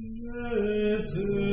verset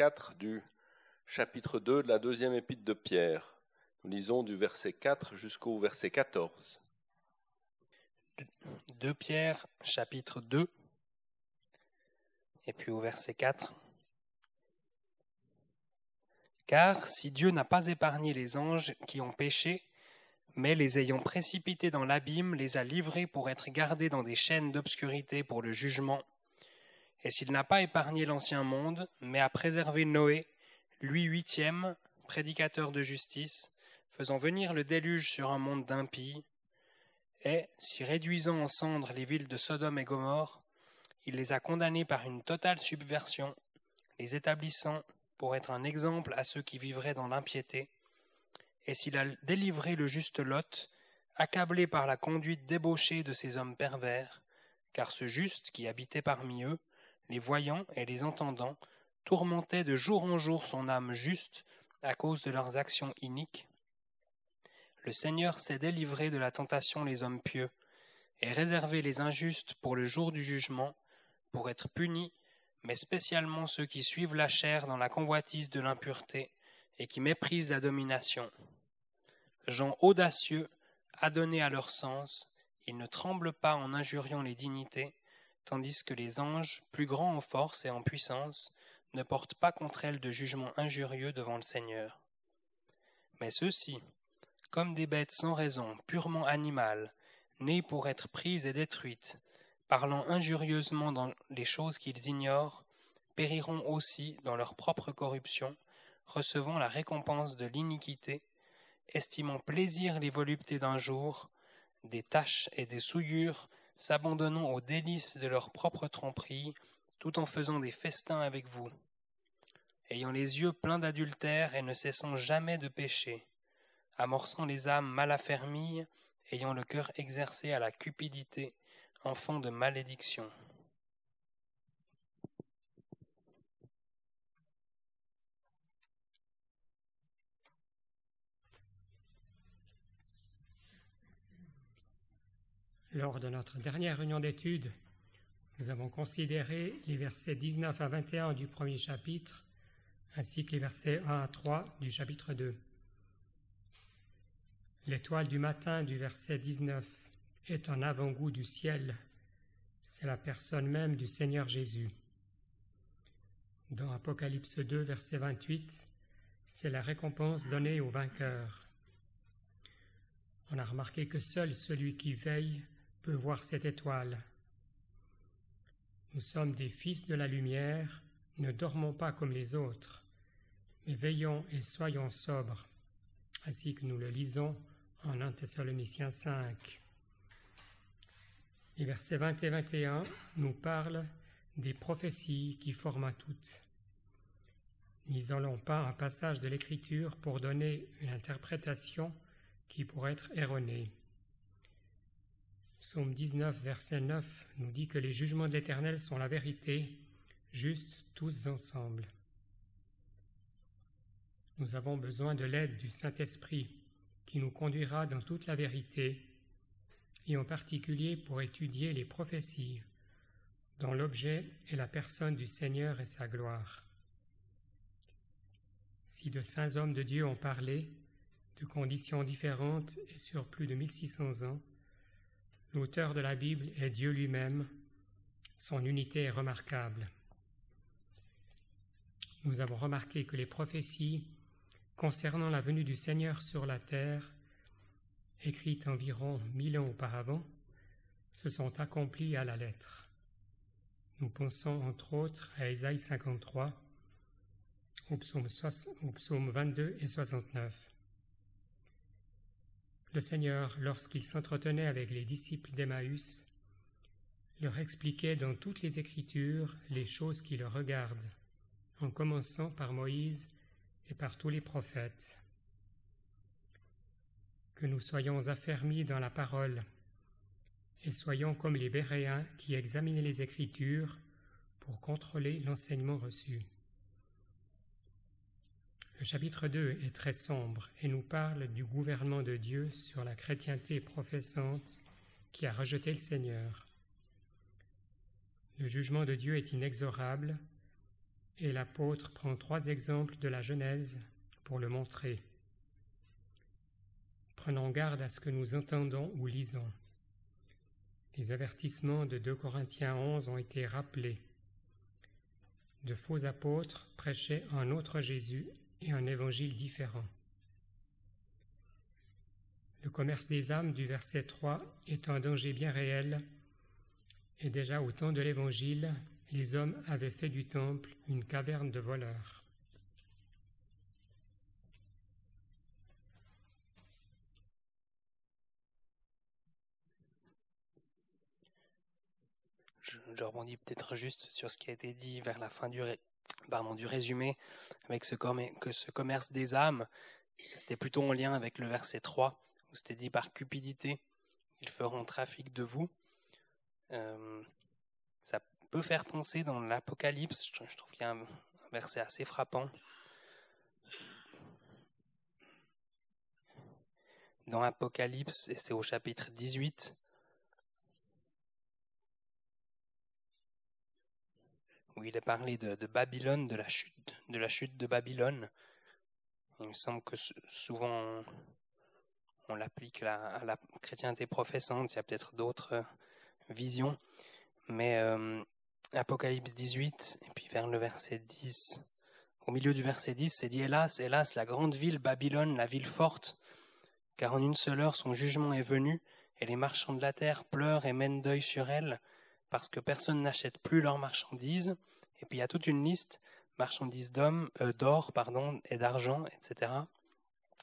4 du chapitre 2 de la deuxième épître de Pierre. Nous lisons du verset 4 jusqu'au verset 14. 2 Pierre, chapitre 2, et puis au verset 4. Car si Dieu n'a pas épargné les anges qui ont péché, mais les ayant précipités dans l'abîme, les a livrés pour être gardés dans des chaînes d'obscurité pour le jugement, et s'il n'a pas épargné l'ancien monde, mais a préservé Noé, lui huitième, prédicateur de justice, faisant venir le déluge sur un monde d'impies, et, si réduisant en cendres les villes de Sodome et Gomorre, il les a condamnés par une totale subversion, les établissant pour être un exemple à ceux qui vivraient dans l'impiété, et s'il a délivré le juste Lot, accablé par la conduite débauchée de ces hommes pervers, car ce juste qui habitait parmi eux les voyant et les entendant, tourmentaient de jour en jour son âme juste à cause de leurs actions iniques. Le Seigneur sait délivrer de la tentation les hommes pieux, et réserver les injustes pour le jour du jugement, pour être punis, mais spécialement ceux qui suivent la chair dans la convoitise de l'impureté, et qui méprisent la domination. Gens audacieux, adonnés à leur sens, ils ne tremblent pas en injuriant les dignités, tandis que les anges, plus grands en force et en puissance, ne portent pas contre elles de jugement injurieux devant le Seigneur. Mais ceux-ci, comme des bêtes sans raison, purement animales, nées pour être prises et détruites, parlant injurieusement dans les choses qu'ils ignorent, périront aussi dans leur propre corruption, recevant la récompense de l'iniquité, estimant plaisir les voluptés d'un jour, des taches et des souillures s'abandonnant aux délices de leur propre tromperie, tout en faisant des festins avec vous, ayant les yeux pleins d'adultère et ne cessant jamais de pécher, amorçant les âmes mal affermies, ayant le cœur exercé à la cupidité, enfants de malédiction. Lors de notre dernière réunion d'études, nous avons considéré les versets 19 à 21 du premier chapitre, ainsi que les versets 1 à 3 du chapitre 2. L'étoile du matin du verset 19 est un avant-goût du ciel. C'est la personne même du Seigneur Jésus. Dans Apocalypse 2, verset 28, c'est la récompense donnée aux vainqueurs. On a remarqué que seul celui qui veille peut voir cette étoile. Nous sommes des fils de la lumière, ne dormons pas comme les autres, mais veillons et soyons sobres, ainsi que nous le lisons en 1 Thessaloniciens 5. Les versets 20 et 21 nous parlent des prophéties qui forment toutes. N'isolons pas un passage de l'Écriture pour donner une interprétation qui pourrait être erronée. Psaume 19, verset 9 nous dit que les jugements de l'Éternel sont la vérité, juste tous ensemble. Nous avons besoin de l'aide du Saint-Esprit qui nous conduira dans toute la vérité, et en particulier pour étudier les prophéties, dont l'objet est la personne du Seigneur et sa gloire. Si de saints hommes de Dieu ont parlé, de conditions différentes et sur plus de 1600 ans, L'auteur de la Bible est Dieu lui-même. Son unité est remarquable. Nous avons remarqué que les prophéties concernant la venue du Seigneur sur la terre, écrites environ mille ans auparavant, se sont accomplies à la lettre. Nous pensons entre autres à Ésaïe 53, au psaume, au psaume 22 et 69. Le Seigneur, lorsqu'il s'entretenait avec les disciples d'Emmaüs, leur expliquait dans toutes les Écritures les choses qui le regardent, en commençant par Moïse et par tous les prophètes. Que nous soyons affermis dans la parole et soyons comme les Béréens qui examinaient les Écritures pour contrôler l'enseignement reçu. Le chapitre 2 est très sombre et nous parle du gouvernement de Dieu sur la chrétienté professante qui a rejeté le Seigneur. Le jugement de Dieu est inexorable et l'apôtre prend trois exemples de la Genèse pour le montrer. Prenons garde à ce que nous entendons ou lisons. Les avertissements de 2 Corinthiens 11 ont été rappelés. De faux apôtres prêchaient un autre Jésus et un évangile différent. Le commerce des âmes du verset 3 est un danger bien réel, et déjà au temps de l'évangile, les hommes avaient fait du temple une caverne de voleurs. Je, rebondis peut-être juste sur ce qui a été dit vers la fin du, pardon, du résumé avec ce, que ce commerce des âmes, c'était plutôt en lien avec le verset 3, où c'était dit par cupidité, ils feront trafic de vous. Euh, ça peut faire penser dans l'Apocalypse, je trouve qu'il y a un, verset assez frappant. Dans l'Apocalypse, et c'est au chapitre 18, où il est parlé de, Babylone, de la chute, de la chute de Babylone. Il me semble que souvent on, l'applique à, la chrétienté professante. Il y a peut-être d'autres euh, visions, mais euh, Apocalypse 18 et puis vers le verset 10. Au milieu du verset 10, c'est dit Hélas, hélas, la grande ville Babylone, la ville forte, car en une seule heure son jugement est venu, et les marchands de la terre pleurent et mènent deuil sur elle, parce que personne n'achète plus leurs marchandises. Et puis il y a toute une liste marchandises d'hommes, euh, d'or, pardon, et d'argent, etc.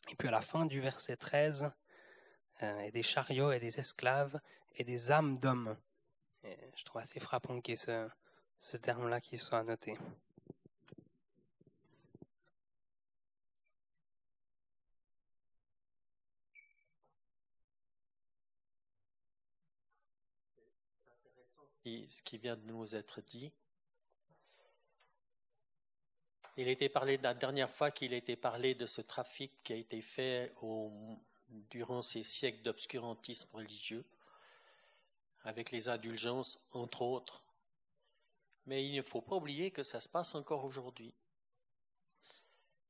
Et puis à la fin du verset 13, euh, et des chariots et des esclaves et des âmes d'hommes. Je trouve assez frappant qu'il y ait ce, ce terme-là qui soit noté. ce qui vient de nous être dit. Il était parlé la dernière fois qu'il était parlé de ce trafic qui a été fait durant ces siècles d'obscurantisme religieux, avec les indulgences, entre autres. Mais il ne faut pas oublier que ça se passe encore aujourd'hui.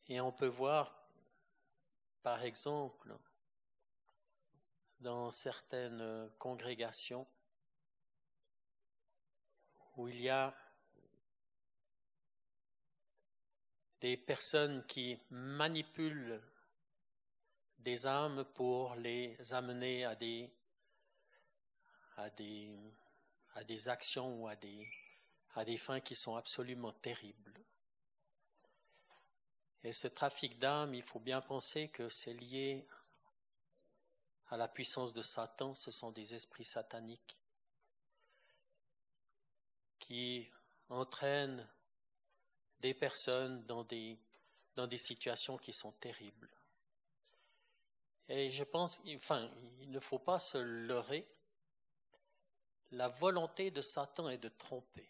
Et on peut voir, par exemple, dans certaines congrégations, où il y a des personnes qui manipulent des âmes pour les amener à des, à des, actions ou à des, à des fins qui sont absolument terribles. Et ce trafic d'âmes, il faut bien penser que c'est lié à la puissance de Satan, ce sont des esprits sataniques qui entraînent des personnes dans des, situations qui sont terribles. Et je pense, enfin, il ne faut pas se leurrer. La volonté de Satan est de tromper.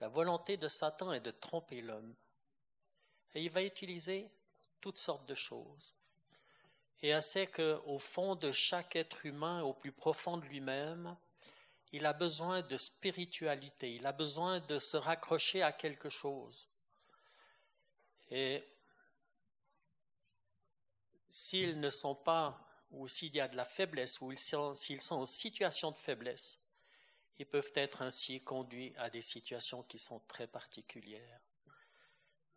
La volonté de Satan est de tromper l'homme. Et il va utiliser toutes sortes de choses. Et elle sait qu'au fond de chaque être humain, au plus profond de lui-même, il a besoin de spiritualité, il a besoin de se raccrocher à quelque chose. Et s'ils ne sont pas, ou s'il y a de la faiblesse, ou s'ils sont en situation de faiblesse, ils peuvent être ainsi conduits à des situations qui sont très particulières.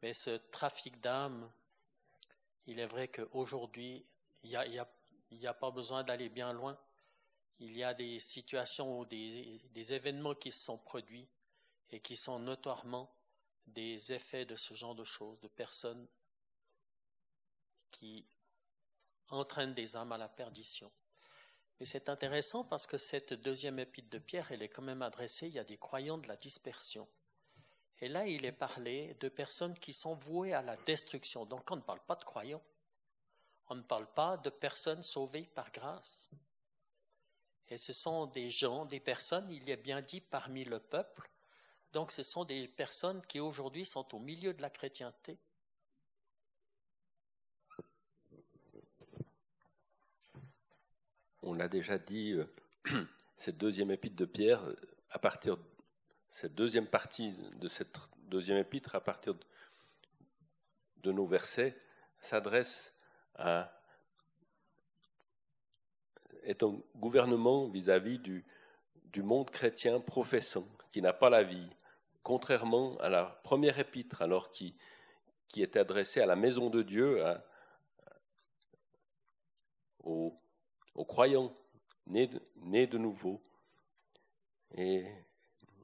Mais ce trafic d'âmes, il est vrai qu'aujourd'hui, il n'y a, pas besoin d'aller bien loin. Il y a des situations ou des, événements qui se sont produits et qui sont notoirement des effets de ce genre de choses, de personnes qui entraînent des âmes à la perdition. Mais c'est intéressant parce que cette deuxième épître de Pierre, elle est quand même adressée, il y a des croyants de la dispersion. Et là, il est parlé de personnes qui sont vouées à la destruction. Donc on ne parle pas de croyants. On ne parle pas de personnes sauvées par grâce. Et ce sont des gens, des personnes, il est bien dit, parmi le peuple. Donc ce sont des personnes qui aujourd'hui sont au milieu de la chrétienté. On l'a déjà dit, euh, cette deuxième épître de Pierre, à partir de cette deuxième partie de cette deuxième épître, à partir de nos versets, s'adresse à est un gouvernement vis-à-vis du, monde chrétien professant, qui n'a pas la vie, contrairement à la première épître, alors qui, qui était adressée à la maison de Dieu, aux, croyants nés de, nouveau. Et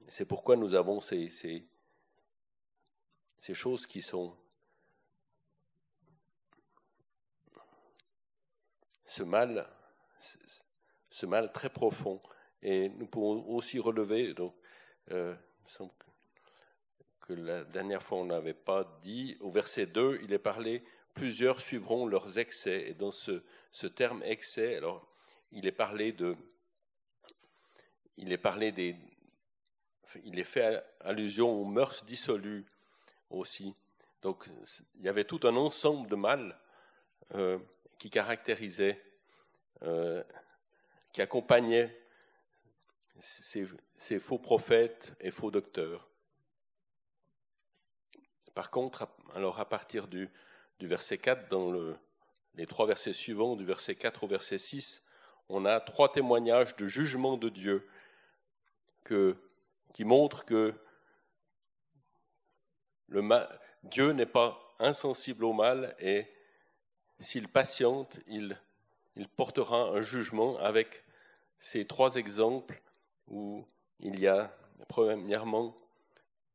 c'est pourquoi nous avons ces choses qui sont ce mal, ce mal très profond. Et nous pouvons aussi relever, donc, euh, que la dernière fois on n'avait pas dit, au verset 2, il est parlé, plusieurs suivront leurs excès. Et dans ce, ce terme excès, alors, il est parlé de, il est parlé des, il est fait allusion aux mœurs dissolues aussi. Donc, il y avait tout un ensemble de mal euh, qui caractérisait, euh, qui accompagnait ces, faux prophètes et faux docteurs. Par contre, alors à partir du, verset 4, dans le, les trois versets suivants, du verset 4 au verset 6, on a trois témoignages de jugement de Dieu qui montrent que Dieu n'est pas insensible au mal et s'il patiente, il, il portera un jugement avec ces trois exemples où il y a premièrement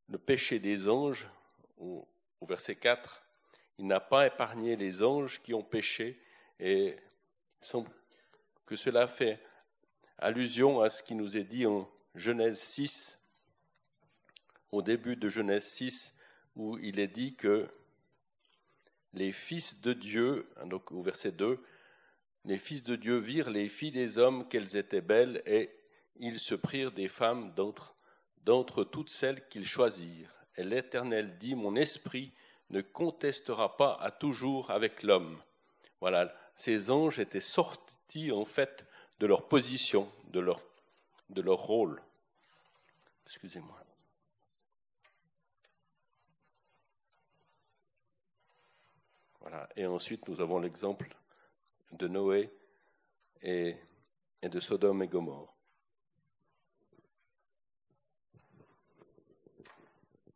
le péché des anges au, verset 4. Il n'a pas épargné les anges qui ont péché et semble que cela fait allusion à ce qui nous est dit en Genèse 6, au début de Genèse 6, où il est dit que les fils de Dieu, donc au verset 2, les fils de Dieu virent les filles des hommes qu'elles étaient belles, et ils se prirent des femmes d'entre, toutes celles qu'ils choisirent. Et l'Éternel dit, Mon esprit ne contestera pas à toujours avec l'homme. Voilà, ces anges étaient sortis en fait de leur position, de leur, de leur rôle. Excusez-moi. Voilà. Et ensuite, nous avons l'exemple de Noé et, de Sodome et Gomorre.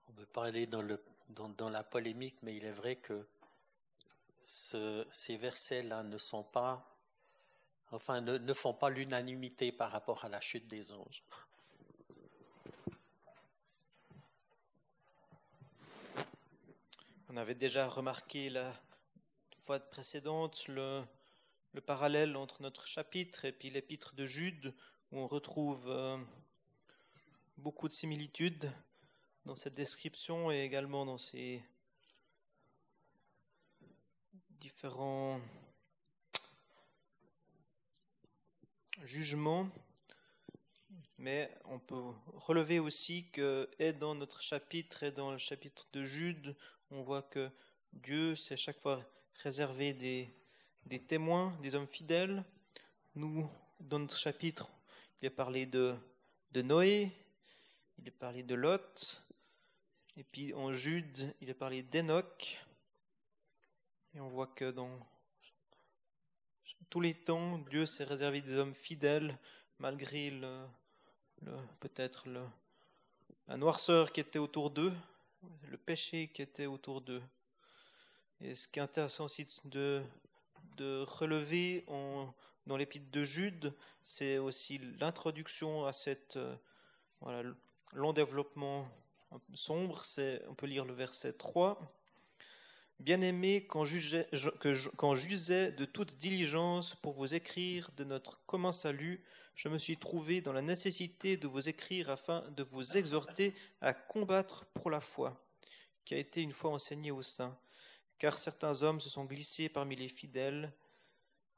On peut parler dans, le, dans, la polémique, mais il est vrai que ces versets-là ne sont pas, enfin, ne font pas l'unanimité par rapport à la chute des anges. On avait déjà remarqué la fois précédente le, le parallèle entre notre chapitre et puis l'épître de Jude, où on retrouve euh, beaucoup de similitudes dans cette description et également dans ces différents jugements. Mais on peut relever aussi que, et dans notre chapitre et dans le chapitre de Jude, on voit que Dieu s'est chaque fois réservé des, des témoins, des hommes fidèles. Nous, dans notre chapitre, il est parlé de, Noé, il est parlé de Lot, et puis en Jude, il est parlé d'Enoch. Et on voit que dans tous les temps, Dieu s'est réservé des hommes fidèles, malgré le, le peut-être la noirceur qui était autour d'eux, le péché qui était autour d'eux. Et ce qui est intéressant aussi de, de relever dans l'épître de Jude, c'est aussi l'introduction à cette euh, long développement sombre. C'est, on peut lire le verset 3. Bien-aimé, quand, quand j'usais de toute diligence pour vous écrire de notre commun salut, je me suis trouvé dans la nécessité de vous écrire afin de vous exhorter à combattre pour la foi, qui a été une fois enseignée au sein car certains hommes se sont glissés parmi les fidèles,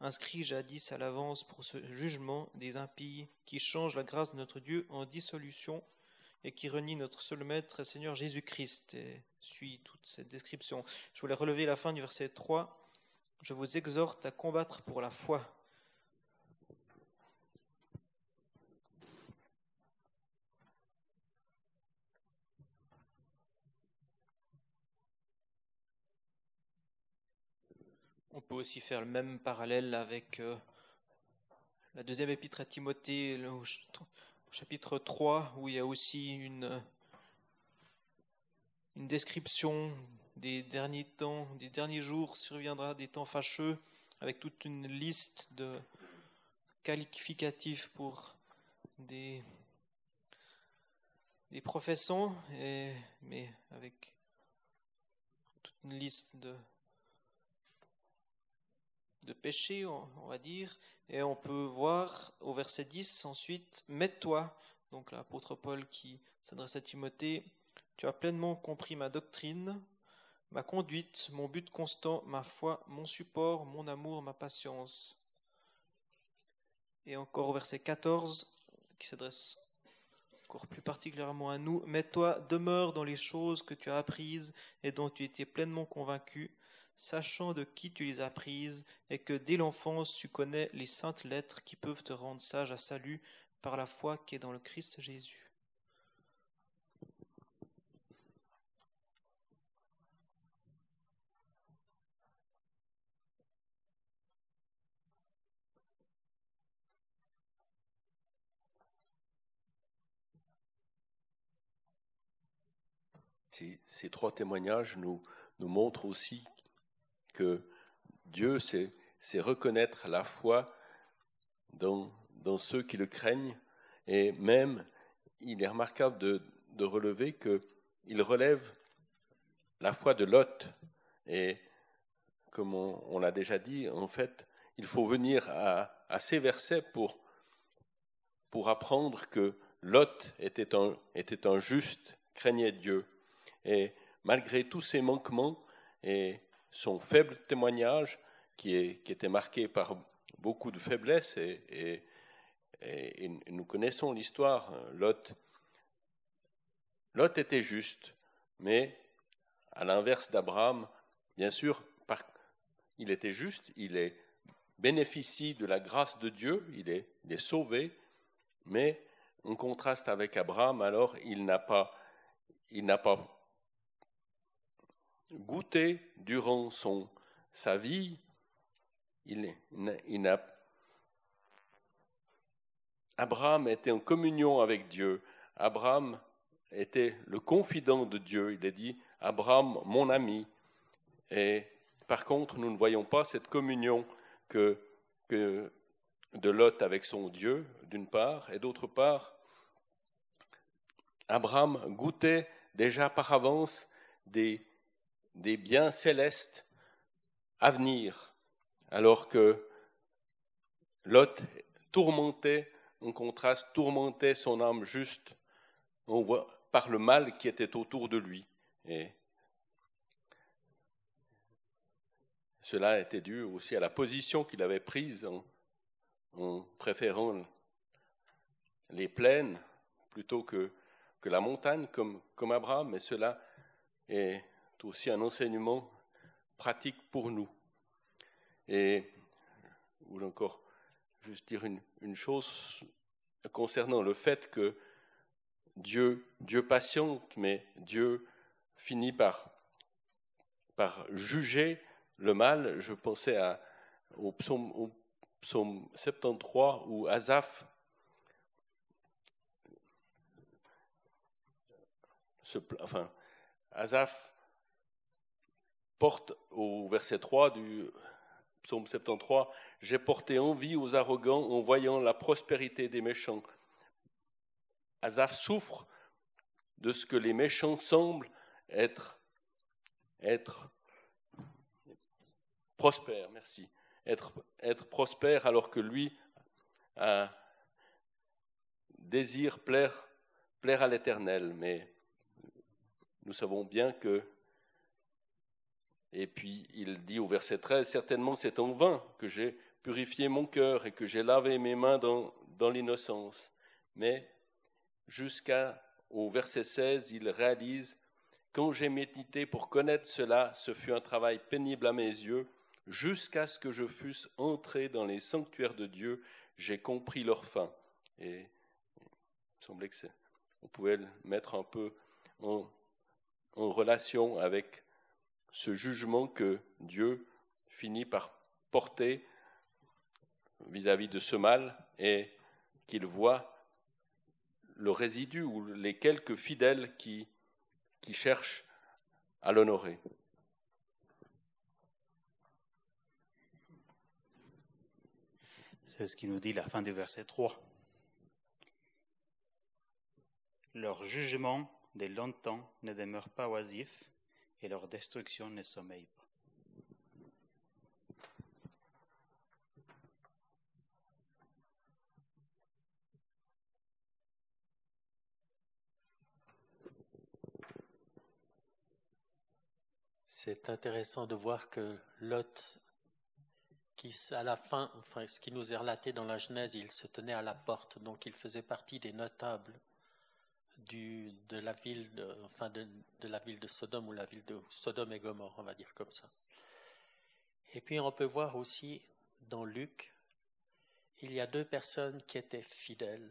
inscrits jadis à l'avance pour ce jugement des impies, qui changent la grâce de notre Dieu en dissolution et qui renient notre seul Maître et Seigneur Jésus-Christ. Et suit toute cette description. Je voulais relever la fin du verset 3. Je vous exhorte à combattre pour la foi. On peut aussi faire le même parallèle avec euh, la deuxième épître à Timothée, au chapitre 3, où il y a aussi une, description des derniers temps, des derniers jours, surviendra des temps fâcheux, avec toute une liste de qualificatifs pour des, des mais avec toute une liste de péché, on va dire, et on peut voir au verset 10 ensuite, mets-toi, donc l'apôtre Paul qui s'adresse à Timothée, tu as pleinement compris ma doctrine, ma conduite, mon but constant, ma foi, mon support, mon amour, ma patience. Et encore au verset 14, qui s'adresse encore plus particulièrement à nous, mets-toi, demeure dans les choses que tu as apprises et dont tu étais pleinement convaincu, sachant de qui tu les as prises, et que dès l'enfance tu connais les saintes lettres qui peuvent te rendre sage à salut par la foi qui est dans le Christ Jésus. Ces, trois témoignages nous, montrent aussi que Dieu, c'est, reconnaître la foi dans, ceux qui le craignent. Et même, il est remarquable de, relever qu'il relève la foi de Lot. Et comme on, l'a déjà dit, en fait, il faut venir à, à ces versets pour, pour apprendre que Lot était un, était un juste, craignait Dieu. Et malgré tous ses manquements, et son faible témoignage, qui, était marqué par beaucoup de faiblesses, et, nous connaissons l'histoire. Lot, Lot était juste, mais à l'inverse d'Abraham, bien sûr, il était juste, il est bénéficie de la grâce de Dieu, il est, il est sauvé, mais en contraste avec Abraham, alors il n'a pas, il n'a pas goûté durant sa vie, il, il Abraham était en communion avec Dieu. Abraham était le confident de Dieu. Il a dit Abraham, mon ami. Et par contre, nous ne voyons pas cette communion que, que de Lot avec son Dieu, d'une part, et d'autre part, Abraham goûtait déjà par avance des, des biens célestes à venir, alors que Lot tourmentait, en contraste, tourmentait son âme juste par le mal qui était autour de lui. Cela était dû aussi à la position qu'il avait prise en, préférant les plaines plutôt que, la montagne comme Abraham, mais cela est aussi un enseignement pratique pour nous. Et je voulais encore juste dire une, chose concernant le fait que Dieu, Dieu patiente, mais Dieu finit par, par juger le mal. Je pensais à, au, psaume, au psaume 73 où Asaph enfin, Asaph porte au verset 3 du psaume 73, J'ai porté envie aux arrogants en voyant la prospérité des méchants. Asaph souffre de ce que les méchants semblent être, être prospères, merci, être, être prospère alors que lui a, désire plaire, plaire à l'Éternel. Mais nous savons bien que, et puis il dit au verset 13, certainement c'est en vain que j'ai purifié mon cœur et que j'ai lavé mes mains dans, dans l'innocence. Mais jusqu'au verset 16, il réalise Quand j'ai médité pour connaître cela, ce fut un travail pénible à mes yeux, jusqu'à ce que je fusse entré dans les sanctuaires de Dieu, j'ai compris leur fin. Et il semblait que on pouvait le mettre un peu en relation avec ce jugement que Dieu finit par porter vis-à-vis -vis de ce mal et qu'il voit le résidu ou les quelques fidèles qui, cherchent à l'honorer. C'est ce qui nous dit la fin du verset 3. Leur jugement de longtemps ne demeure pas oisif et leur destruction ne sommeille pas. C'est intéressant de voir que Lot, qui à la fin, enfin ce qui nous est relaté dans la Genèse, il se tenait à la porte, donc il faisait partie des notables de la ville, de, enfin de, la ville de Sodome ou la ville de Sodome et Gomorre, on va dire comme ça. Et puis on peut voir aussi dans Luc, il y a deux personnes qui étaient fidèles,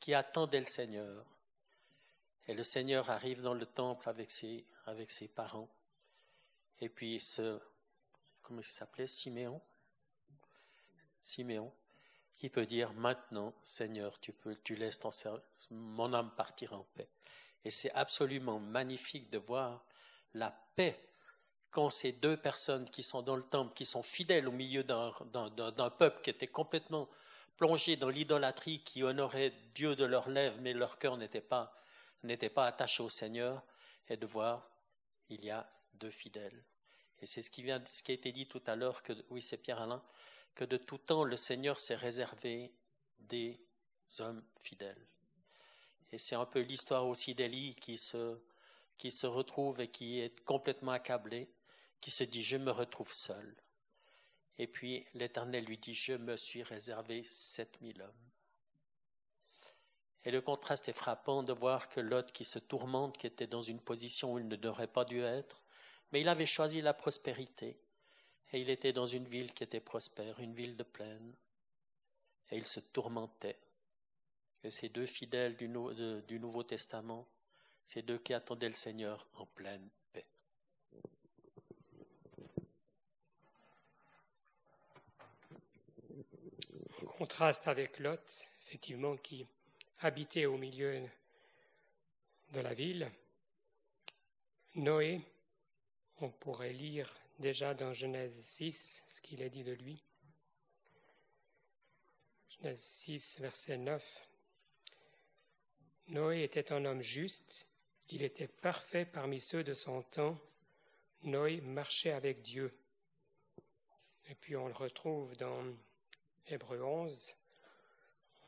qui attendaient le Seigneur. Et le Seigneur arrive dans le temple avec ses, avec ses parents. Et puis ce, comment il s'appelait, Siméon, Siméon, qui peut dire maintenant, Seigneur, tu peux, tu laisses mon âme partir en paix. Et c'est absolument magnifique de voir la paix quand ces deux personnes qui sont dans le temple, qui sont fidèles au milieu d'un peuple qui était complètement plongé dans l'idolâtrie, qui honorait Dieu de leurs lèvres, mais leur cœur n'était pas, n'était pas attaché au Seigneur, et de voir, il y a deux fidèles. Et c'est ce qui vient, ce qui a été dit tout à l'heure, que, oui, c'est Pierre Alain, que de tout temps le Seigneur s'est réservé des hommes fidèles. Et c'est un peu l'histoire aussi d'Élie qui se, retrouve et qui est complètement accablé, qui se dit, je me retrouve seul. Et puis l'Éternel lui dit, je me suis réservé sept mille hommes. Et le contraste est frappant de voir que l'autre qui se tourmente, qui était dans une position où il ne devrait pas dû être, mais il avait choisi la prospérité. Et il était dans une ville qui était prospère, une ville de plaine. Et il se tourmentait. Et ces deux fidèles du, Nouveau Testament, ces deux qui attendaient le Seigneur en pleine paix. En contraste avec Lot, effectivement, qui habitait au milieu de la ville, Noé on pourrait lire déjà dans Genèse 6 ce qu'il est dit de lui. Genèse 6, verset 9. Noé était un homme juste, il était parfait parmi ceux de son temps. Noé marchait avec Dieu. Et puis on le retrouve dans Hébreu 11,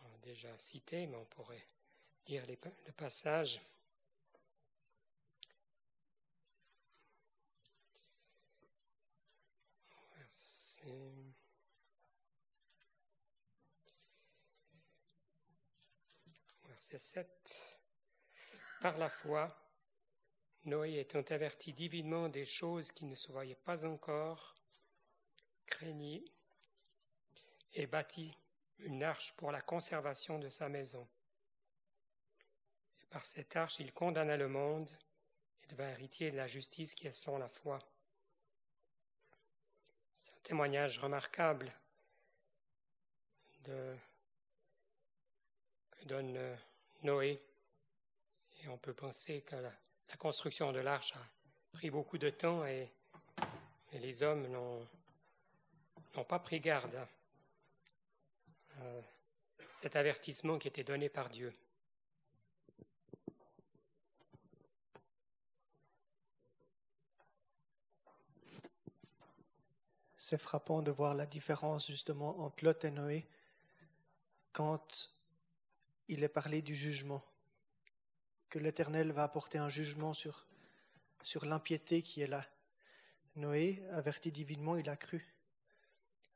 on a déjà cité, mais on pourrait lire le passage. Verset 7. Par la foi, Noé étant averti divinement des choses qui ne se voyaient pas encore, craignit et bâtit une arche pour la conservation de sa maison. Et par cette arche, il condamna le monde et devint héritier de la justice qui est selon la foi. C'est un témoignage remarquable que donne euh, Noé. Et on peut penser que la, construction de l'arche a pris beaucoup de temps et, et les hommes n'ont pas pris garde à euh, cet avertissement qui était donné par Dieu. C'est frappant de voir la différence justement entre Lot et Noé quand il est parlé du jugement, que l'Éternel va apporter un jugement sur, l'impiété qui est là. Noé, averti divinement, il a cru.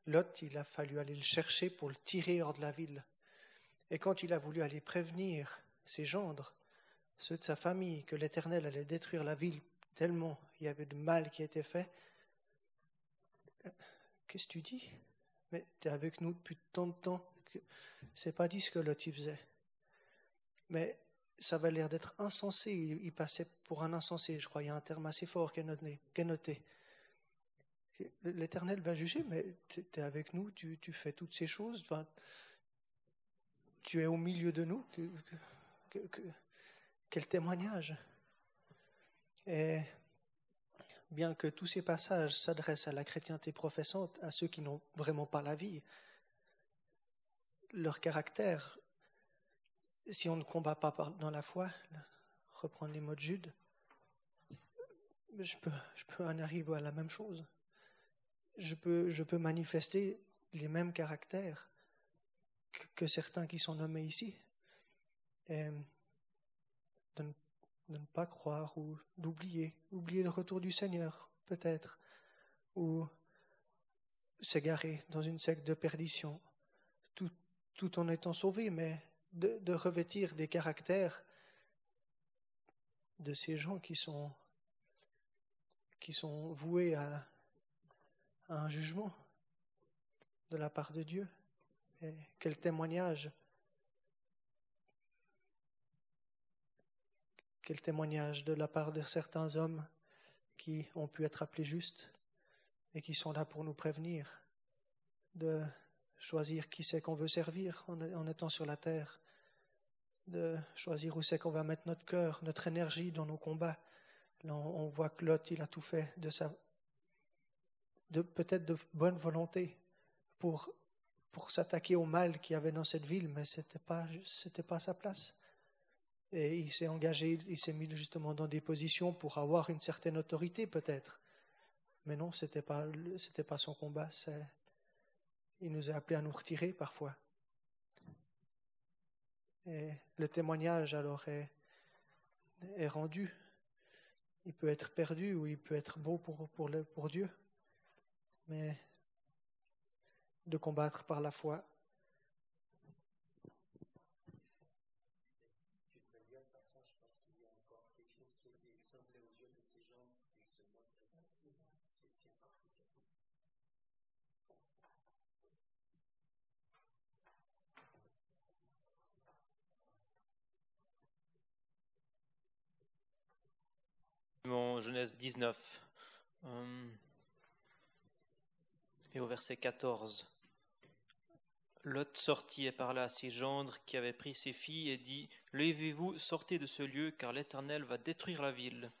Lot, il a fallu aller le chercher pour le tirer hors de la ville. Et quand il a voulu aller prévenir ses gendres, ceux de sa famille, que l'Éternel allait détruire la ville tellement il y avait de mal qui était fait, Qu'est-ce que tu dis? Mais tu es avec nous depuis tant de temps. C'est pas dit ce que Lot faisait. Mais ça va l'air d'être insensé. Il, passait pour un insensé, je crois. Il y a un terme assez fort est noté. L'Éternel va juger, mais tu es avec nous, tu, fais toutes ces choses. Tu es au milieu de nous. quel témoignage. Et bien que tous ces passages s'adressent à la chrétienté professante, à ceux qui n'ont vraiment pas la vie, leur caractère, si on ne combat pas dans la foi, reprendre les mots de Jude, je peux, en arriver à la même chose. Je peux, manifester les mêmes caractères que, certains qui sont nommés ici. Pas croire ou d'oublier, oublier le retour du Seigneur, peut-être, ou s'égarer dans une secte de perdition, tout, en étant sauvé, mais de, de, revêtir des caractères de ces gens qui sont, voués à, un jugement de la part de Dieu. Quel témoignage Quel témoignage de la part de certains hommes qui ont pu être appelés justes et qui sont là pour nous prévenir de choisir qui c'est qu'on veut servir en étant sur la terre, de choisir où c'est qu'on va mettre notre cœur, notre énergie dans nos combats. Là, on voit que Lot, il a tout fait de sa, de peut-être de bonne volonté pour s'attaquer au mal qu'il y avait dans cette ville, mais c'était pas c'était pas sa place. Et il s'est engagé, il s'est mis justement dans des positions pour avoir une certaine autorité peut-être. Mais non, ce n'était pas, pas son combat. Il nous a appelés à nous retirer parfois. Et le témoignage alors est, rendu. Il peut être perdu ou il peut être beau pour, pour Dieu. Mais de combattre par la foi Genèse 19 euh, et au verset 14. Lot sortit et parla à ses gendres qui avaient pris ses filles et dit Levez-vous, sortez de ce lieu, car l'Éternel va détruire la ville.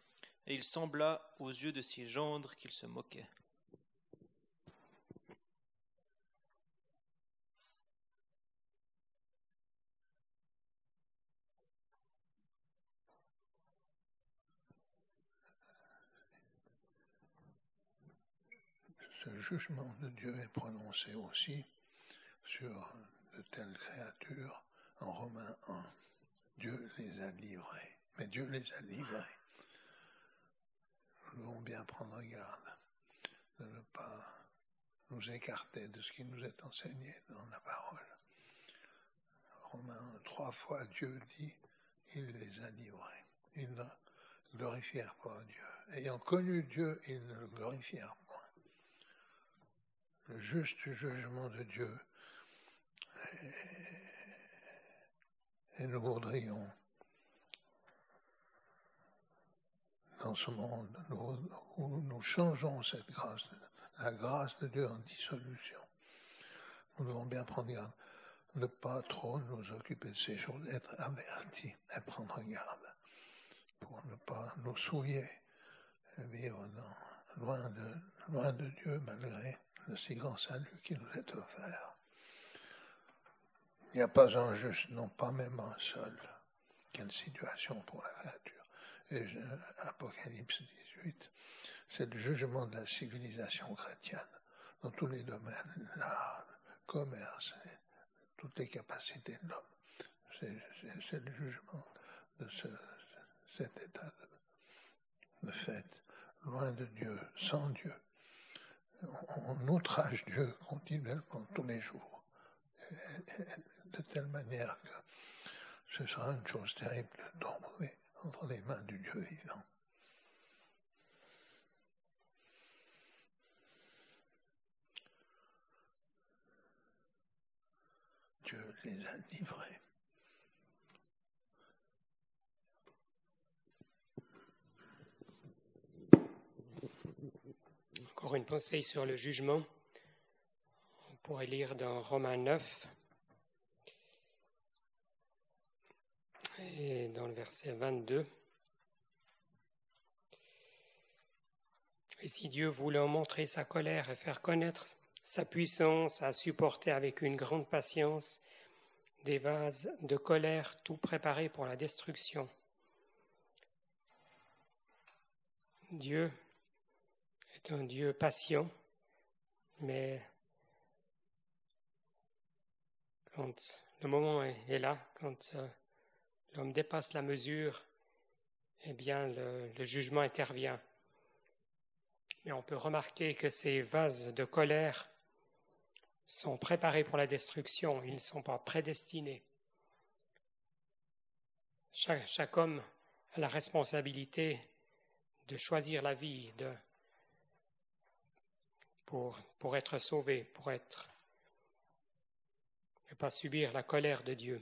Et il sembla aux yeux de ses gendres qu'il se moquait. Jugement de Dieu est prononcé aussi sur de telles créatures en Romains 1. Dieu les a livrés. Mais Dieu les a livrés. Nous devons bien prendre garde de ne pas nous écarter de ce qui nous est enseigné dans la parole. Romains, trois fois, Dieu dit, il les a livrés. Ils ne glorifièrent pas Dieu. Ayant connu Dieu, ils ne le glorifièrent point. Le juste jugement de Dieu. Et nous voudrions, dans ce monde où nous changeons cette grâce, la grâce de Dieu en dissolution, nous devons bien prendre garde, ne pas trop nous occuper de ces choses, être avertis et prendre garde pour ne pas nous souiller et vivre loin, de, loin de Dieu malgré le si grand salut qui nous est offert. Il n'y a pas un juste, non pas même un seul. Quelle situation pour la créature. Apocalypse 18, c'est le jugement de la civilisation chrétienne dans tous les domaines, l'art, le commerce, toutes les capacités de l'homme. C'est le jugement de ce, cet état de, de fait, loin de Dieu, sans Dieu. On outrage Dieu continuellement tous les jours de telle manière que ce sera une chose terrible de tomber entre les mains du Dieu vivant. Dieu les a livrés. Une pensée sur le jugement. On pourrait lire dans Romains 9, et dans le verset 22. Et si Dieu voulait montrer sa colère et faire connaître sa puissance à supporter avec une grande patience des vases de colère tout préparés pour la destruction. Dieu un Dieu patient, mais quand le moment est là, quand euh, l'homme dépasse la mesure, eh bien le, le, jugement intervient. Mais on peut remarquer que ces vases de colère sont préparés pour la destruction, ils ne sont pas prédestinés. Chaque, chaque, homme a la responsabilité de choisir la vie, de, pour, pour être sauvé, pour être, ne pas subir la colère de Dieu.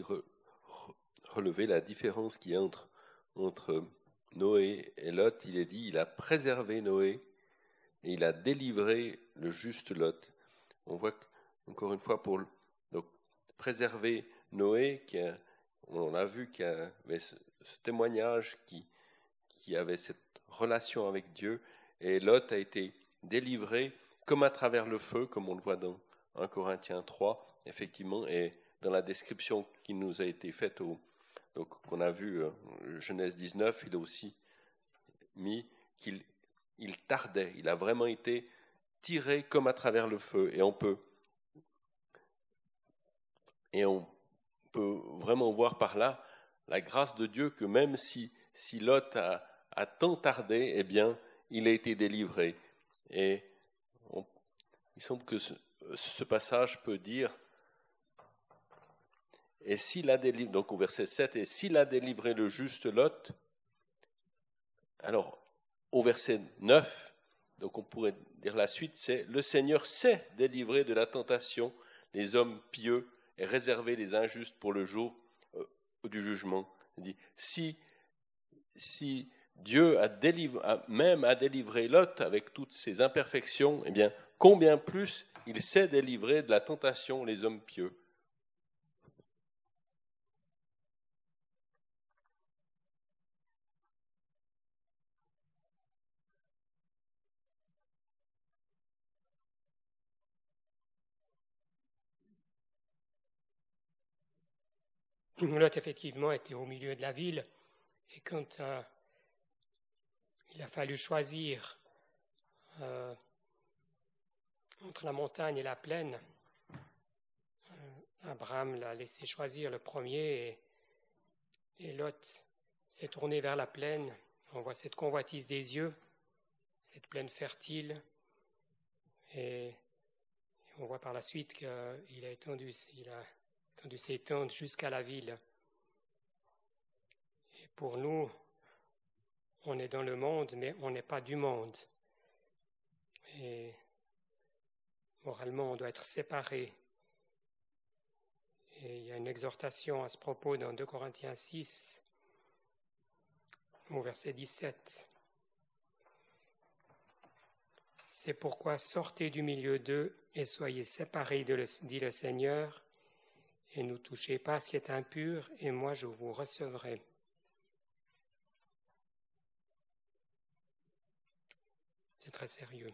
re, relever la différence qui entre, entre Noé et Lot. Il est dit, il a préservé Noé et il a délivré le juste Lot. On voit encore une fois pour préserver Noé, qui on a vu qu'il avait ce, témoignage, qui, qui avait cette relation avec Dieu, et Lot a été délivré comme à travers le feu, comme on le voit dans 1 Corinthiens 3, effectivement, et dans la description qui nous a été faite, donc qu'on a vu, euh, Genèse 19, il a aussi mis qu'il il tardait, il a vraiment été tiré comme à travers le feu, et on peut, et on peut vraiment voir par là la grâce de Dieu que même si, si Lot a, tant tardé, eh bien, il a été délivré. Et il semble que ce, ce passage peut dire et s'il a délivré, donc au verset 7, et s'il a délivré le juste Lot, alors au verset 9, donc on pourrait dire la suite, c'est le Seigneur sait délivrer de la tentation les hommes pieux et réserver les injustes pour le jour euh, du jugement. Dit, si, Dieu a même a délivré Lot avec toutes ses imperfections, eh bien, combien plus il sait délivrer de la tentation les hommes pieux? Lot, effectivement, était au milieu de la ville. Et quand euh, il a fallu choisir euh, entre la montagne et la plaine, euh, Abraham l'a laissé choisir le premier et, et Lot s'est tourné vers la plaine. On voit cette convoitise des yeux, cette plaine fertile. Et on voit par la suite qu'il a étendu, il a ses tentes jusqu'à la ville. Et pour nous, on est dans le monde, mais on n'est pas du monde. Et moralement, on doit être séparés. Et il y a une exhortation à ce propos dans 2 Corinthiens 6, au verset 17. C'est pourquoi sortez du milieu d'eux et soyez séparés, dit le Seigneur, et ne touchez pas ce qui est impur, et moi je vous recevrai. C'est très sérieux.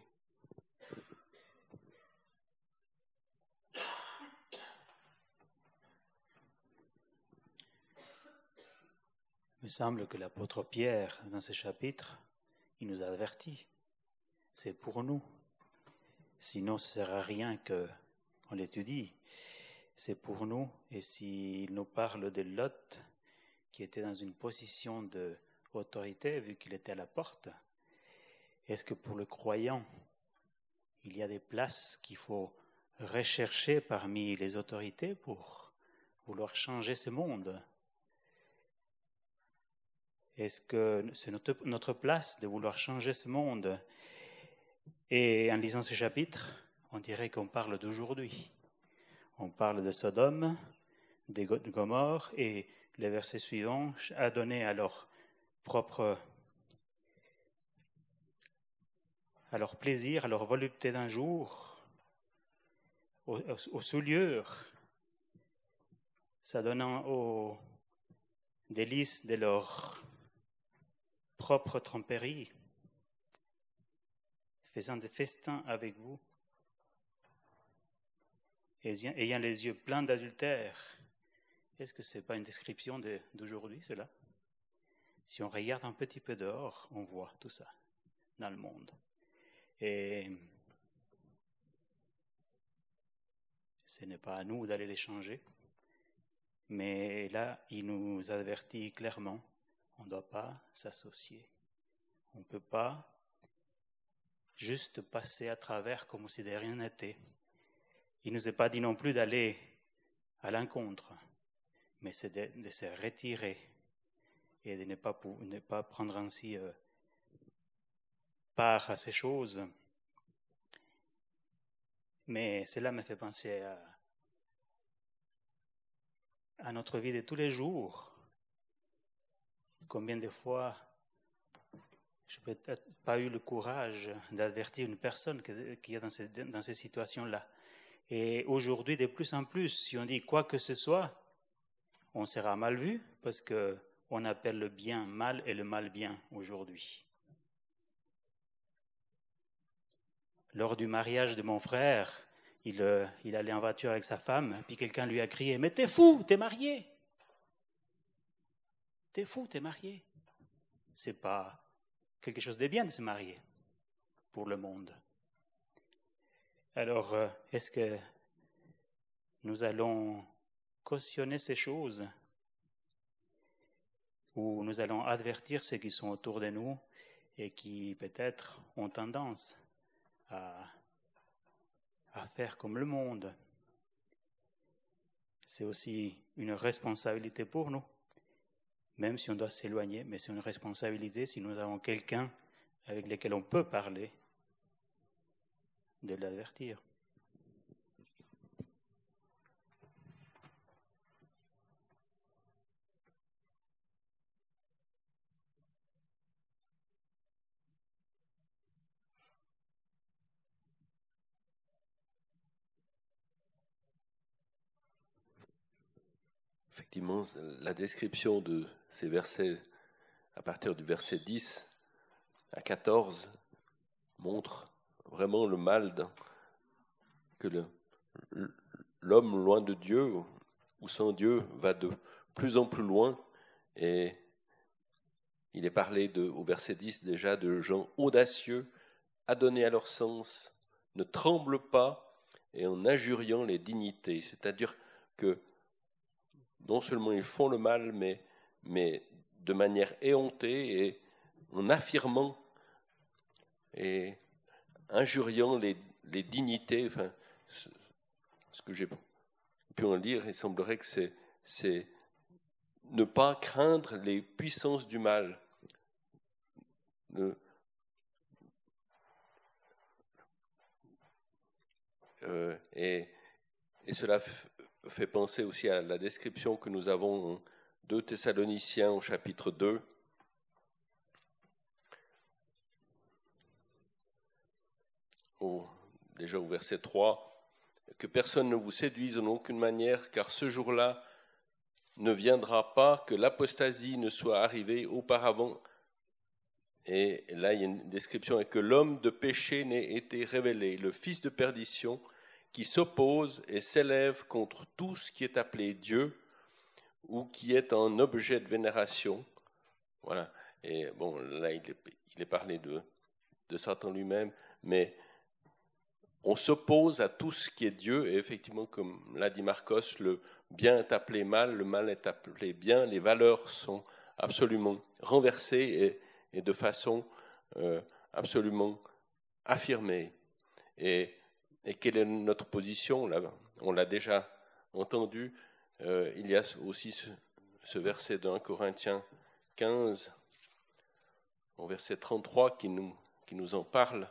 Il me semble que l'apôtre Pierre, dans ce chapitre, il nous a avertis. C'est pour nous. Sinon, ce ne sert à rien qu'on l'étudie. C'est pour nous. Et s'il nous parle de Lot, qui était dans une position d'autorité, vu qu'il était à la porte, est-ce que pour le croyant, il y a des places qu'il faut rechercher parmi les autorités pour vouloir changer ce monde? Est-ce que c'est notre, place de vouloir changer ce monde? Et en lisant ce chapitre, on dirait qu'on parle d'aujourd'hui. On parle de Sodome, de Gomorre, et les versets suivants a donné à leur propre à leur plaisir, à leur volupté d'un jour, aux, aux souillures, s'adonnant aux délices de leur propre tromperie, faisant des festins avec vous, ayant les yeux pleins d'adultère. Est-ce que ce n'est pas une description d'aujourd'hui, cela? Si on regarde un petit peu dehors, on voit tout ça dans le monde. Et ce n'est pas à nous d'aller les changer, mais là, il nous avertit clairement on ne doit pas s'associer. On ne peut pas juste passer à travers comme si de rien n'était. Il ne nous est pas dit non plus d'aller à l'encontre, mais c'est de, se retirer et de ne pas, prendre ainsi euh, part à ces choses. Mais cela me fait penser à, notre vie de tous les jours Combien de fois je n'ai peut-être pas eu le courage d'avertir une personne qui est dans ces situations-là. Et aujourd'hui, de plus en plus, si on dit quoi que ce soit, on sera mal vu parce qu'on appelle le bien mal et le mal bien aujourd'hui. Lors du mariage de mon frère, il, euh, il allait en voiture avec sa femme, puis quelqu'un lui a crié Mais t'es fou, t'es marié T'es fou, t'es marié. C'est pas quelque chose de bien de se marier pour le monde. Alors, euh, est-ce que nous allons cautionner ces choses ou nous allons avertir ceux qui sont autour de nous et qui peut-être ont tendance à, à faire comme le monde? C'est aussi une responsabilité pour nous même si on doit s'éloigner, mais c'est une responsabilité si nous avons quelqu'un avec lequel on peut parler, de l'avertir. Effectivement, la description de ces versets, à partir du verset 10 à 14, montre vraiment le mal que l'homme loin de Dieu ou sans Dieu va de plus en plus loin. Et il est parlé au verset 10 déjà de gens audacieux, adonnés à leur sens, ne tremblent pas et en injuriant les dignités. C'est-à-dire que non seulement ils font le mal, mais, mais de manière éhontée et en affirmant et injuriant les, dignités. Ce, que j'ai pu en lire, il semblerait que c'est, ne pas craindre les puissances du mal. Euh, et, et, cela fait penser aussi à la description que nous avons 2 Thessaloniciens au chapitre 2. Déjà au verset 3, que personne ne vous séduise en aucune manière, car ce jour-là ne viendra pas que l'apostasie ne soit arrivée auparavant. Et là, il y a une description, et que l'homme de péché n'ait été révélé, le fils de perdition, qui s'oppose et s'élève contre tout ce qui est appelé Dieu ou qui est un objet de vénération. Voilà. Et bon, là, il est, parlé de Satan lui-même, mais on s'oppose à tout ce qui est Dieu, et effectivement, comme l'a dit Marcos, le bien est appelé mal, le mal est appelé bien, les valeurs sont absolument renversées et, de façon euh, absolument affirmée. Et, quelle est notre position? On l'a déjà entendu, euh, il y a aussi ce, verset de 1 Corinthiens 15, au verset 33, qui qui nous en parle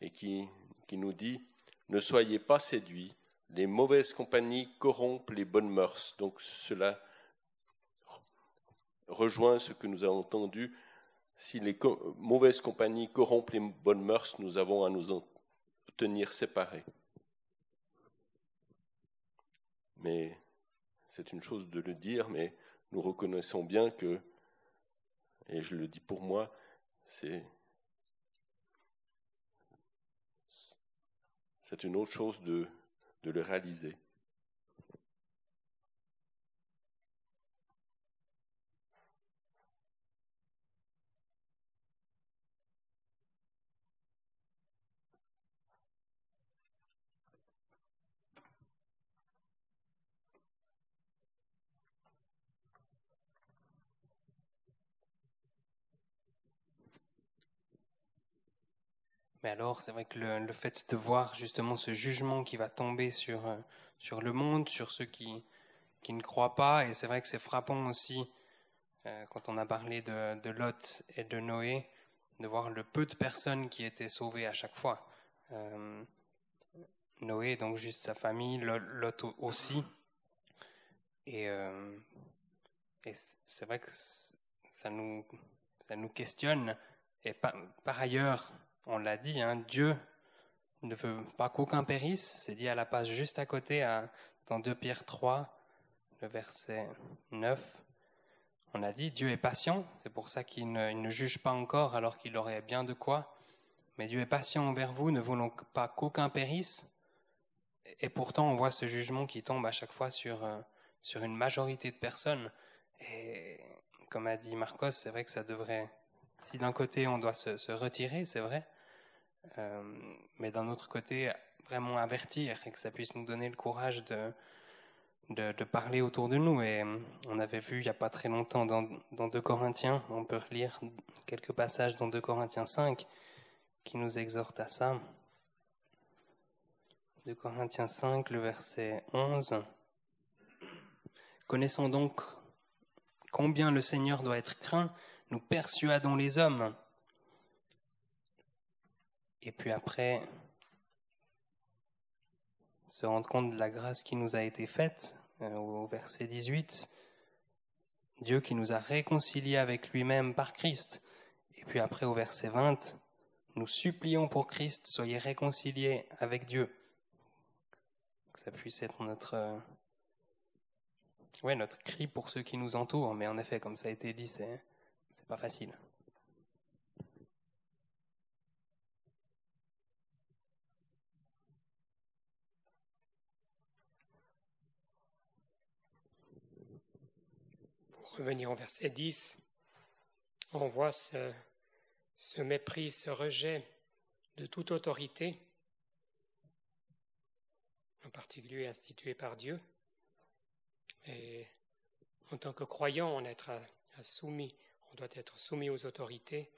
et qui qui nous dit Ne soyez pas séduits, les mauvaises compagnies corrompent les bonnes mœurs. Donc cela rejoint ce que nous avons entendu. Si les mauvaises compagnies corrompent les bonnes mœurs, nous avons à nous en tenir séparés. Mais c'est une chose de le dire, mais nous reconnaissons bien que, et je le dis pour moi, c'est c'est une autre chose de, le réaliser. Mais alors, c'est vrai que le, fait de voir justement ce jugement qui va tomber sur, euh, sur le monde, sur ceux qui, qui ne croient pas, et c'est vrai que c'est frappant aussi, euh, quand on a parlé de, Lot et de Noé, de voir le peu de personnes qui étaient sauvées à chaque fois. Euh, Noé, donc juste sa famille, Lot aussi. Et, c'est vrai que ça nous, ça nous questionne. Et par ailleurs, on l'a dit, hein, Dieu ne veut pas qu'aucun périsse. C'est dit à la page juste à côté, dans 2 Pierre 3, le verset 9. On a dit, Dieu est patient, c'est pour ça qu'il ne, juge pas encore alors qu'il aurait bien de quoi. Mais Dieu est patient envers vous, ne voulant pas qu'aucun périsse. Et pourtant, on voit ce jugement qui tombe à chaque fois sur, euh, sur une majorité de personnes. Et comme a dit Marcos, c'est vrai que ça devrait, si d'un côté on doit se retirer, c'est vrai, euh, mais d'un autre côté, vraiment avertir et que ça puisse nous donner le courage de, de, parler autour de nous. Et euh, on avait vu il n'y a pas très longtemps dans, dans 2 Corinthiens, on peut relire quelques passages dans 2 Corinthiens 5 qui nous exhortent à ça. 2 Corinthiens 5, le verset 11. Connaissons donc combien le Seigneur doit être craint, nous persuadons les hommes. Et puis après, se rendre compte de la grâce qui nous a été faite, euh, au verset 18, Dieu qui nous a réconciliés avec lui-même par Christ. Et puis après, au verset 20, nous supplions pour Christ, soyez réconciliés avec Dieu. Que ça puisse être notre, ouais, notre cri pour ceux qui nous entourent. Mais en effet, comme ça a été dit, c'est, c'est pas facile. Revenir au verset 10, on voit ce, mépris, ce rejet de toute autorité, en particulier instituée par Dieu. Et en tant que croyant, on, être soumis, on doit être soumis aux autorités.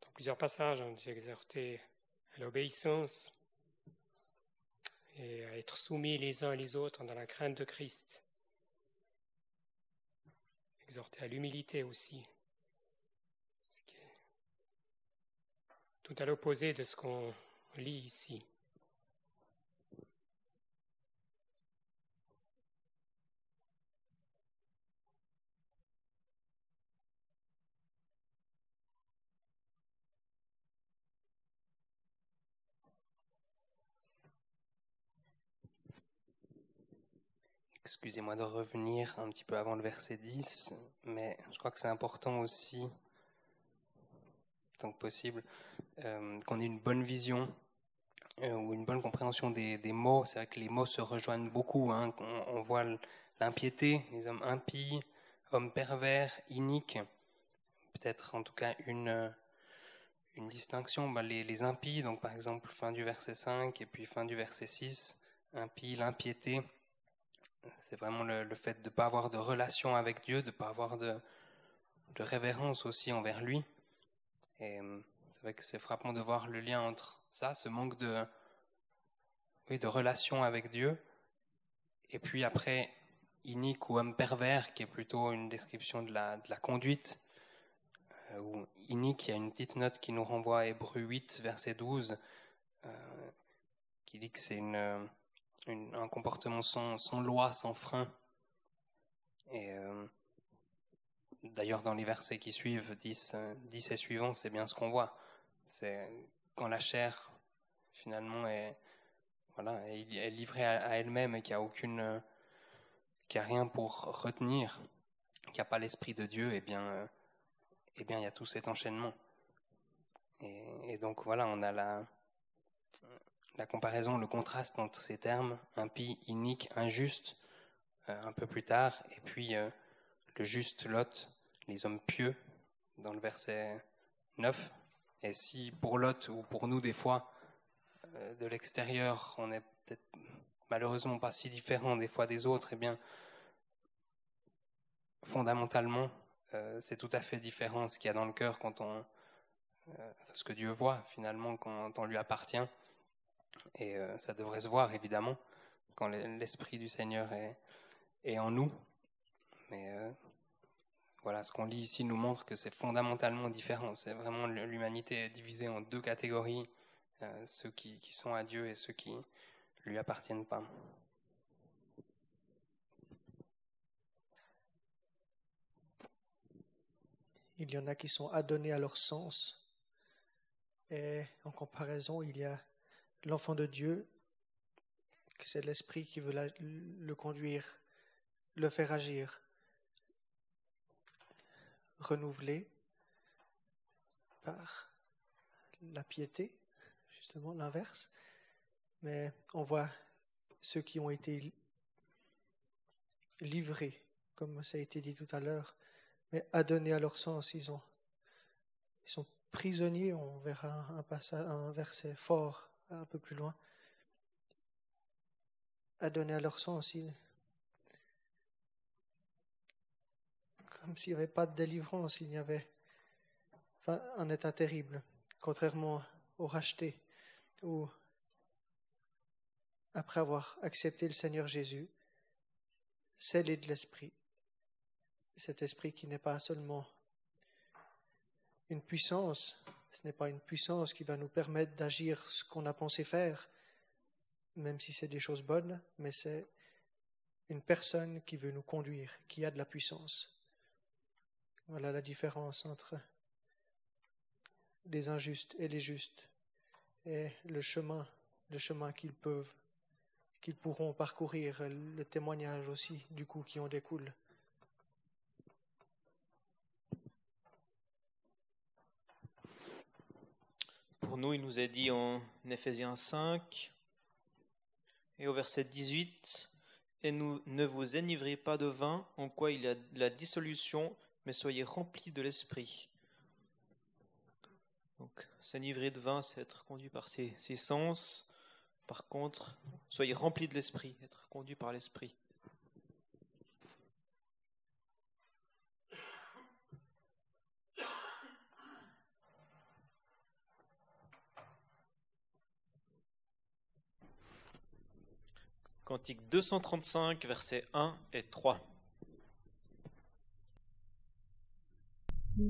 Dans plusieurs passages, on est exhorté à l'obéissance et à être soumis les uns les autres dans la crainte de Christ. Exhorté à l'humilité aussi, tout à l'opposé de ce qu'on lit ici. Excusez-moi de revenir un petit peu avant le verset 10, mais je crois que c'est important aussi, tant que possible, euh, qu'on ait une bonne vision euh, ou une bonne compréhension des, mots. C'est vrai que les mots se rejoignent beaucoup. Hein. On, voit l'impiété, les hommes impies, hommes pervers, iniques. Peut-être en tout cas une, distinction. Bah, les, les, impies, donc par exemple fin du verset 5 et puis fin du verset 6, impie, l'impiété c'est vraiment le, fait de ne pas avoir de relation avec Dieu, de ne pas avoir de, révérence aussi envers lui. Et euh, c'est vrai que c'est frappant de voir le lien entre ça, ce manque de, oui, de relation avec Dieu, et puis après, inique ou homme pervers, qui est plutôt une description de la, de la conduite, euh, ou inique, il y a une petite note qui nous renvoie à Hébreu 8, verset 12, euh, qui dit que c'est une un comportement sans, loi, sans frein. Et euh, d'ailleurs, dans les versets qui suivent, 10, 10 et suivants, c'est bien ce qu'on voit. C'est quand la chair, finalement, est, voilà, est livrée à, elle-même et qu'il n'y a aucune, qu'il a rien pour retenir, qu'il n'y a pas l'esprit de Dieu, eh bien, euh, eh bien, il y a tout cet enchaînement. Et, et donc voilà, on a la, la comparaison, le contraste entre ces termes, impie, inique, injuste, euh, un peu plus tard, et puis euh, le juste Lot, les hommes pieux, dans le verset 9. Et si pour Lot ou pour nous, des fois, euh, de l'extérieur, on n'est peut-être malheureusement pas si différent des fois des autres, eh bien, fondamentalement, c'est tout à fait différent ce qu'il y a dans le cœur quand on, ce que Dieu voit finalement quand on lui appartient. Et euh, ça devrait se voir, évidemment, quand l'Esprit du Seigneur est, en nous. Mais euh, voilà, ce qu'on lit ici nous montre que c'est fondamentalement différent. C'est vraiment l'humanité divisée en deux catégories, euh, ceux qui, sont à Dieu et ceux qui lui appartiennent pas. Il y en a qui sont adonnés à leur sens. Et en comparaison, il y a l'enfant de Dieu, c'est l'Esprit qui veut le conduire, le faire agir, renouvelé par la piété, justement l'inverse. Mais on voit ceux qui ont été livrés, comme ça a été dit tout à l'heure, mais adonnés à leur sens, ils, ont, ils sont prisonniers, on verra un, passage, un verset fort un peu plus loin, à donner à leur sens. Comme s'il n'y avait pas de délivrance, il y avait un état terrible, contrairement au racheté, où après avoir accepté le Seigneur Jésus, scellé de l'Esprit, cet Esprit qui n'est pas seulement une puissance, ce n'est pas une puissance qui va nous permettre d'agir ce qu'on a pensé faire, même si c'est des choses bonnes, mais c'est une personne qui veut nous conduire, qui a de la puissance. Voilà la différence entre les injustes et les justes et le chemin, le chemin qu'ils peuvent, qu'ils pourront parcourir, le témoignage aussi du coup qui en découle. Pour nous, il nous est dit en Éphésiens 5 et au verset 18, Et nous, ne vous enivrez pas de vin, en quoi il y a la dissolution, mais soyez remplis de l'esprit. Donc, s'enivrer de vin, c'est être conduit par ses sens. Par contre, soyez remplis de l'esprit, être conduit par l'esprit. Cantique 235, versets 1 et 3. Je